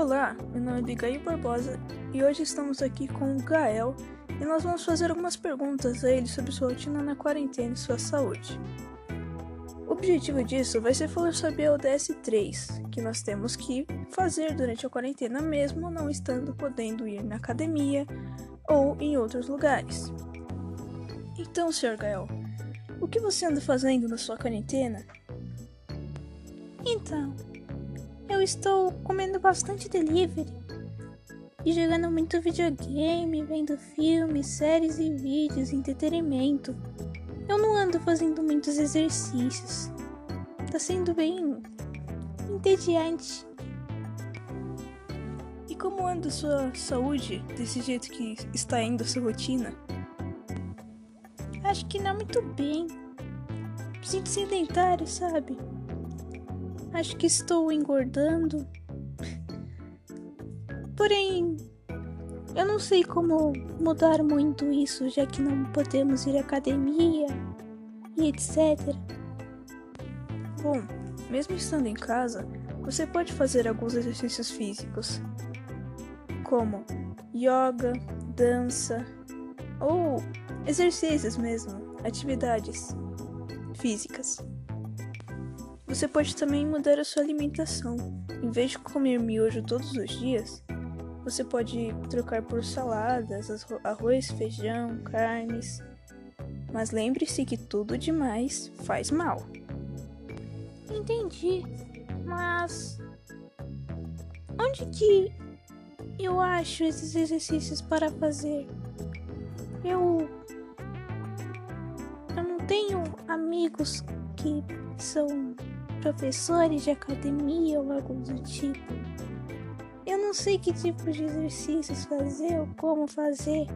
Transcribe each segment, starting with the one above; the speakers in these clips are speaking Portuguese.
Olá, meu nome é Abigail Barbosa e hoje estamos aqui com o Gael e nós vamos fazer algumas perguntas a ele sobre sua rotina na quarentena e sua saúde. O objetivo disso vai ser falar sobre a ODS 3, que nós temos que fazer durante a quarentena mesmo não estando podendo ir na academia ou em outros lugares. Então, Sr. Gael, o que você anda fazendo na sua quarentena? Então, eu estou comendo bastante delivery e jogando muito videogame, vendo filmes, séries e vídeos, entretenimento. Eu não ando fazendo muitos exercícios. Tá sendo bem entediante. E como anda sua saúde desse jeito que está indo a sua rotina? Acho que não muito bem. Sinto sedentário, sabe? Acho que estou engordando. Porém, eu não sei como mudar muito isso, já que não podemos ir à academia e etc. Bom, mesmo estando em casa, você pode fazer alguns exercícios físicos, como yoga, dança ou exercícios mesmo, atividades físicas. Você pode também mudar a sua alimentação. Em vez de comer miojo todos os dias, você pode trocar por saladas, arroz, feijão, carnes. Mas lembre-se que tudo demais faz mal. Entendi. Mas onde que eu acho esses exercícios para fazer? Eu eu não tenho amigos que são professores de academia ou algo do tipo. Eu não sei que tipo de exercícios fazer ou como fazer.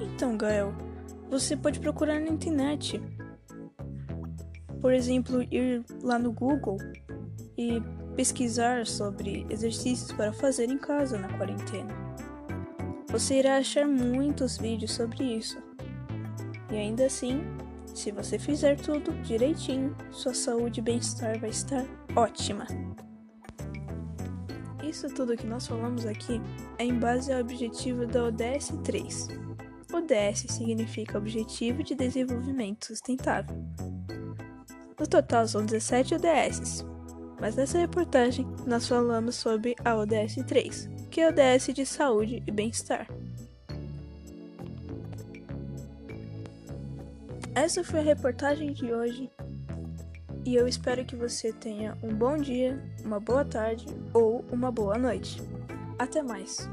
Então, Gael, você pode procurar na internet. Por exemplo, ir lá no Google e pesquisar sobre exercícios para fazer em casa na quarentena. Você irá achar muitos vídeos sobre isso. E ainda assim, se você fizer tudo direitinho, sua saúde e bem-estar vai estar ótima. Isso tudo que nós falamos aqui é em base ao objetivo da ODS 3. ODS significa Objetivo de Desenvolvimento Sustentável. No total são 17 ODSs, mas nessa reportagem nós falamos sobre a ODS 3, que é a ODS de Saúde e Bem-Estar. Essa foi a reportagem de hoje e eu espero que você tenha um bom dia, uma boa tarde ou uma boa noite. Até mais!